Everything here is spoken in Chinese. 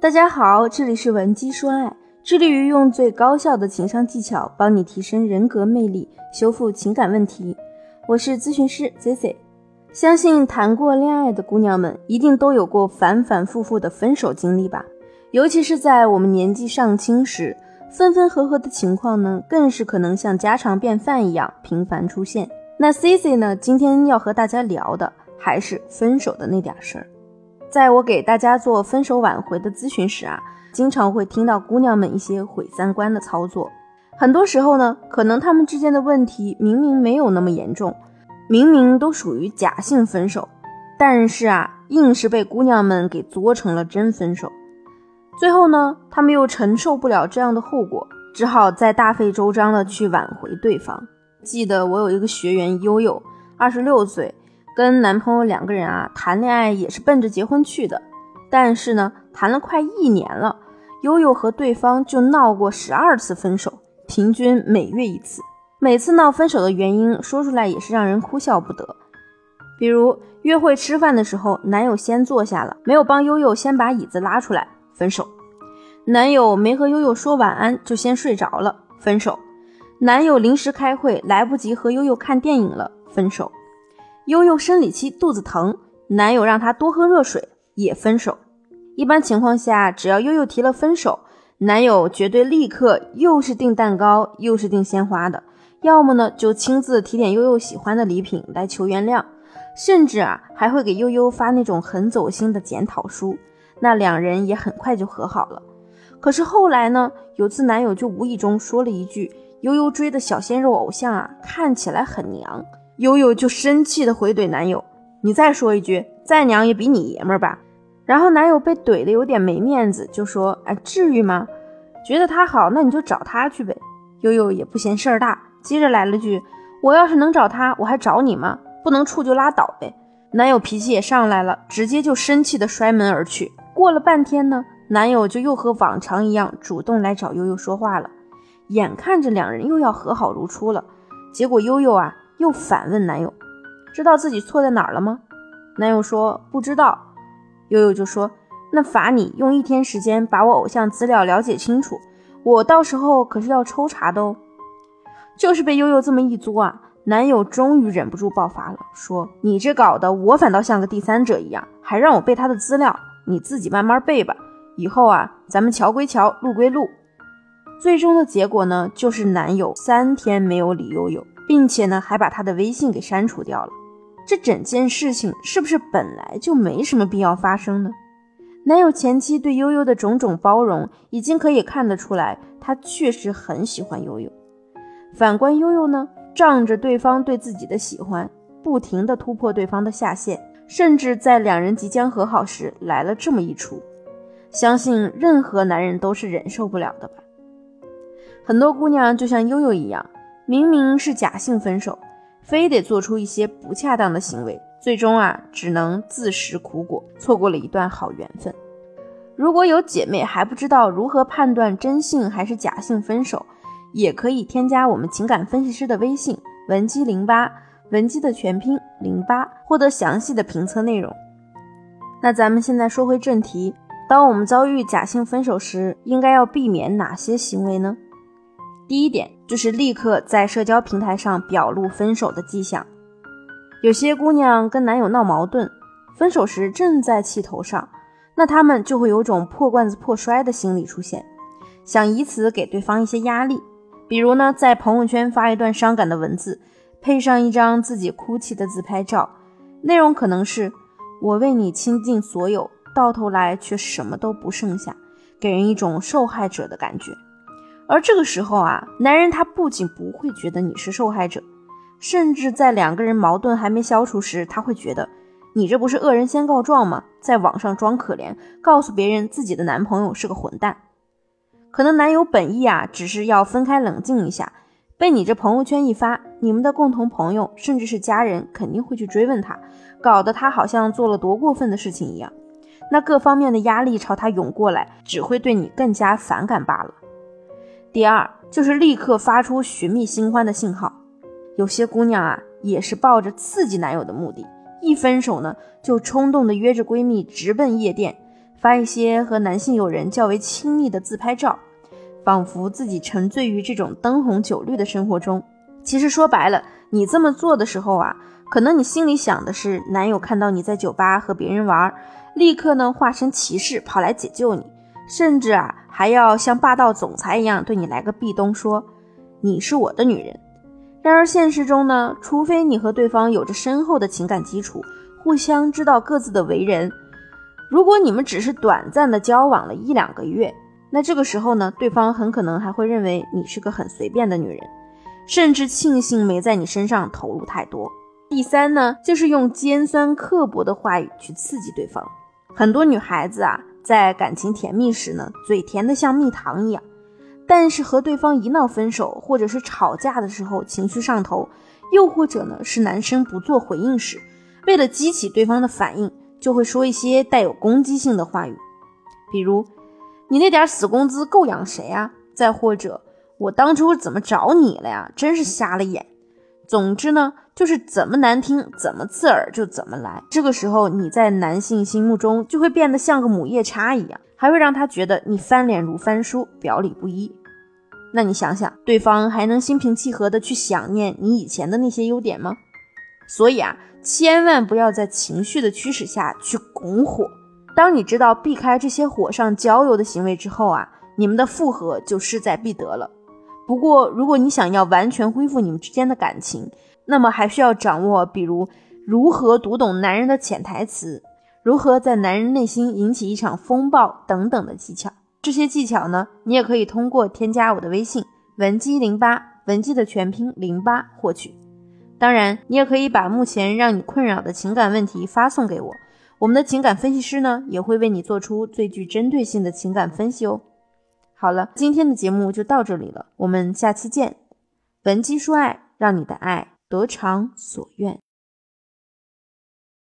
大家好，这里是文姬说爱，致力于用最高效的情商技巧帮你提升人格魅力，修复情感问题。我是咨询师 Z Z。相信谈过恋爱的姑娘们一定都有过反反复复的分手经历吧？尤其是在我们年纪尚轻时，分分合合的情况呢，更是可能像家常便饭一样频繁出现。那 C C 呢，今天要和大家聊的还是分手的那点事儿。在我给大家做分手挽回的咨询时啊，经常会听到姑娘们一些毁三观的操作。很多时候呢，可能他们之间的问题明明没有那么严重，明明都属于假性分手，但是啊，硬是被姑娘们给作成了真分手。最后呢，他们又承受不了这样的后果，只好再大费周章的去挽回对方。记得我有一个学员悠悠，二十六岁。跟男朋友两个人啊谈恋爱也是奔着结婚去的，但是呢谈了快一年了，悠悠和对方就闹过十二次分手，平均每月一次。每次闹分手的原因说出来也是让人哭笑不得。比如约会吃饭的时候，男友先坐下了，没有帮悠悠先把椅子拉出来，分手；男友没和悠悠说晚安就先睡着了，分手；男友临时开会来不及和悠悠看电影了，分手。悠悠生理期肚子疼，男友让她多喝热水，也分手。一般情况下，只要悠悠提了分手，男友绝对立刻又是订蛋糕，又是订鲜花的，要么呢就亲自提点悠悠喜欢的礼品来求原谅，甚至啊还会给悠悠发那种很走心的检讨书。那两人也很快就和好了。可是后来呢，有次男友就无意中说了一句：“悠悠追的小鲜肉偶像啊，看起来很娘。”悠悠就生气的回怼男友：“你再说一句，再娘也比你爷们儿吧。”然后男友被怼的有点没面子，就说：“哎，至于吗？觉得他好，那你就找他去呗。”悠悠也不嫌事儿大，接着来了句：“我要是能找他，我还找你吗？不能处就拉倒呗。”男友脾气也上来了，直接就生气的摔门而去。过了半天呢，男友就又和往常一样主动来找悠悠说话了，眼看着两人又要和好如初了，结果悠悠啊。又反问男友：“知道自己错在哪儿了吗？”男友说：“不知道。”悠悠就说：“那罚你用一天时间把我偶像资料了解清楚，我到时候可是要抽查的哦。”就是被悠悠这么一作啊，男友终于忍不住爆发了，说：“你这搞得我反倒像个第三者一样，还让我背他的资料，你自己慢慢背吧。以后啊，咱们桥归桥，路归路。”最终的结果呢，就是男友三天没有理悠悠。并且呢，还把他的微信给删除掉了。这整件事情是不是本来就没什么必要发生呢？男友前妻对悠悠的种种包容，已经可以看得出来，他确实很喜欢悠悠。反观悠悠呢，仗着对方对自己的喜欢，不停的突破对方的下限，甚至在两人即将和好时来了这么一出，相信任何男人都是忍受不了的吧。很多姑娘就像悠悠一样。明明是假性分手，非得做出一些不恰当的行为，最终啊，只能自食苦果，错过了一段好缘分。如果有姐妹还不知道如何判断真性还是假性分手，也可以添加我们情感分析师的微信文姬零八，文姬的全拼零八，获得详细的评测内容。那咱们现在说回正题，当我们遭遇假性分手时，应该要避免哪些行为呢？第一点就是立刻在社交平台上表露分手的迹象。有些姑娘跟男友闹矛盾，分手时正在气头上，那她们就会有种破罐子破摔的心理出现，想以此给对方一些压力。比如呢，在朋友圈发一段伤感的文字，配上一张自己哭泣的自拍照，内容可能是“我为你倾尽所有，到头来却什么都不剩下”，给人一种受害者的感觉。而这个时候啊，男人他不仅不会觉得你是受害者，甚至在两个人矛盾还没消除时，他会觉得你这不是恶人先告状吗？在网上装可怜，告诉别人自己的男朋友是个混蛋。可能男友本意啊，只是要分开冷静一下，被你这朋友圈一发，你们的共同朋友甚至是家人肯定会去追问他，搞得他好像做了多过分的事情一样。那各方面的压力朝他涌过来，只会对你更加反感罢了。第二就是立刻发出寻觅新欢的信号，有些姑娘啊也是抱着刺激男友的目的，一分手呢就冲动的约着闺蜜直奔夜店，发一些和男性友人较为亲密的自拍照，仿佛自己沉醉于这种灯红酒绿的生活中。其实说白了，你这么做的时候啊，可能你心里想的是，男友看到你在酒吧和别人玩，立刻呢化身骑士跑来解救你，甚至啊还要像霸道总裁一样对你来个壁咚，说你是我的女人。然而现实中呢，除非你和对方有着深厚的情感基础，互相知道各自的为人。如果你们只是短暂的交往了一两个月，那这个时候呢，对方很可能还会认为你是个很随便的女人，甚至庆幸没在你身上投入太多。第三呢，就是用尖酸刻薄的话语去刺激对方。很多女孩子啊，在感情甜蜜时呢，嘴甜的像蜜糖一样，但是和对方一闹分手，或者是吵架的时候情绪上头，又或者呢是男生不做回应时，为了激起对方的反应。就会说一些带有攻击性的话语，比如“你那点死工资够养谁啊？”再或者“我当初怎么找你了呀？真是瞎了眼。”总之呢，就是怎么难听、怎么刺耳就怎么来。这个时候，你在男性心目中就会变得像个母夜叉一样，还会让他觉得你翻脸如翻书，表里不一。那你想想，对方还能心平气和的去想念你以前的那些优点吗？所以啊。千万不要在情绪的驱使下去拱火。当你知道避开这些火上浇油的行为之后啊，你们的复合就势在必得了。不过，如果你想要完全恢复你们之间的感情，那么还需要掌握，比如如何读懂男人的潜台词，如何在男人内心引起一场风暴等等的技巧。这些技巧呢，你也可以通过添加我的微信文姬零八，文姬的全拼零八获取。当然，你也可以把目前让你困扰的情感问题发送给我，我们的情感分析师呢也会为你做出最具针对性的情感分析哦。好了，今天的节目就到这里了，我们下期见。文姬说爱，让你的爱得偿所愿。